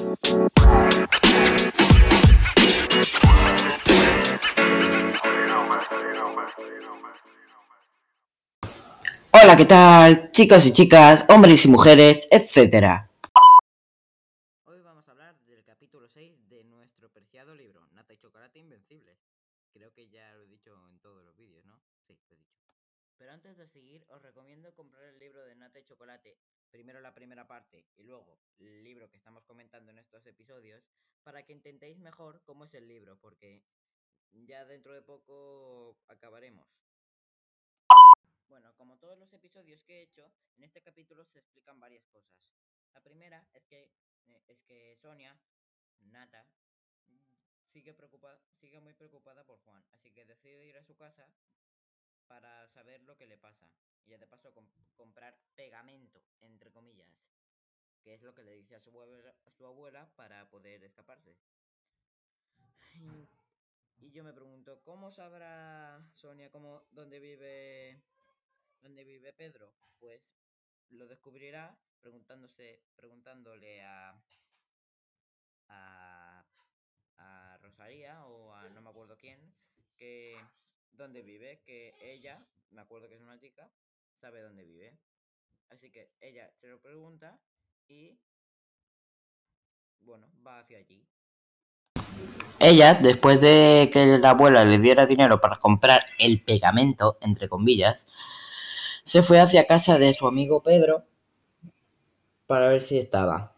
Hola, ¿qué tal? Chicos y chicas, hombres y mujeres, etcétera. Hoy vamos a hablar del capítulo 6 de nuestro preciado libro, Nata y Chocolate Invencibles. Creo que ya lo he dicho en todos los vídeos, ¿no? Sí, lo he dicho. Pero antes de seguir, os recomiendo comprar el libro de Nata y Chocolate, primero la primera parte y luego el libro que estamos comentando en estos episodios, para que intentéis mejor cómo es el libro, porque ya dentro de poco acabaremos. Bueno, como todos los episodios que he hecho, en este capítulo se explican varias cosas. La primera es que, eh, es que Sonia, Nata, sigue, preocupada, sigue muy preocupada por Juan, así que decide ir a su casa para saber lo que le pasa. Y de paso com- comprar pegamento, entre comillas, que es lo que le dice a su abuela, su abuela para poder escaparse. Y, y yo me pregunto, ¿cómo sabrá Sonia cómo, dónde vive dónde vive Pedro? Pues lo descubrirá preguntándose, preguntándole a, a, a Rosalía o a no me acuerdo quién, que dónde vive, que ella, me acuerdo que es una chica, sabe dónde vive. Así que ella se lo pregunta y bueno, va hacia allí. Ella, después de que la abuela le diera dinero para comprar el pegamento, entre comillas, se fue hacia casa de su amigo Pedro para ver si estaba.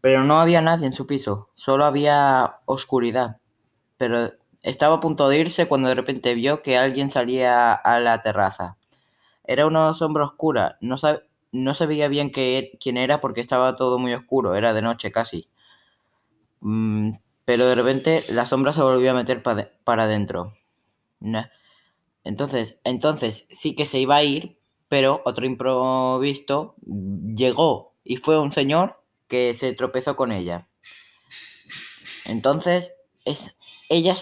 Pero no había nadie en su piso, solo había oscuridad. Pero estaba a punto de irse cuando de repente vio que alguien salía a la terraza. Era una sombra oscura, no, no se veía bien qué- quién era porque estaba todo muy oscuro, era de noche casi. Mm, pero de repente la sombra se volvió a meter para adentro. Entonces, entonces sí que se iba a ir, pero otro improvisto llegó y fue un señor que se tropezó con ella. Entonces, es, ella,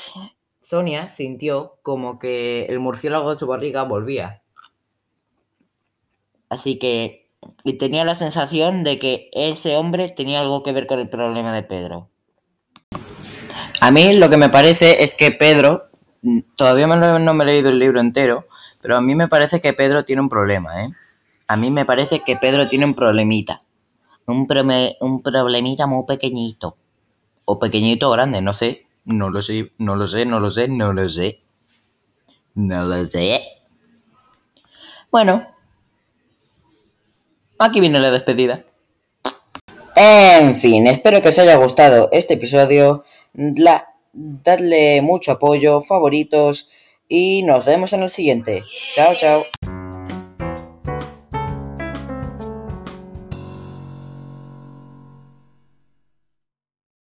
Sonia, sintió como que el murciélago de su barriga volvía. Así que y tenía la sensación de que ese hombre tenía algo que ver con el problema de Pedro. A mí lo que me parece es que Pedro, mm, todavía me lo- no me he leído el libro entero, pero a mí me parece que Pedro tiene un problema, ¿eh? A mí me parece que Pedro tiene un problemita. Un, un problemita muy pequeñito. O pequeñito o grande, no sé. No lo sé, no lo sé, no lo sé, no lo sé. No lo sé. Bueno. Aquí viene la despedida. En fin, espero que os haya gustado este episodio. La, dadle mucho apoyo, favoritos y nos vemos en el siguiente. Chao, chao.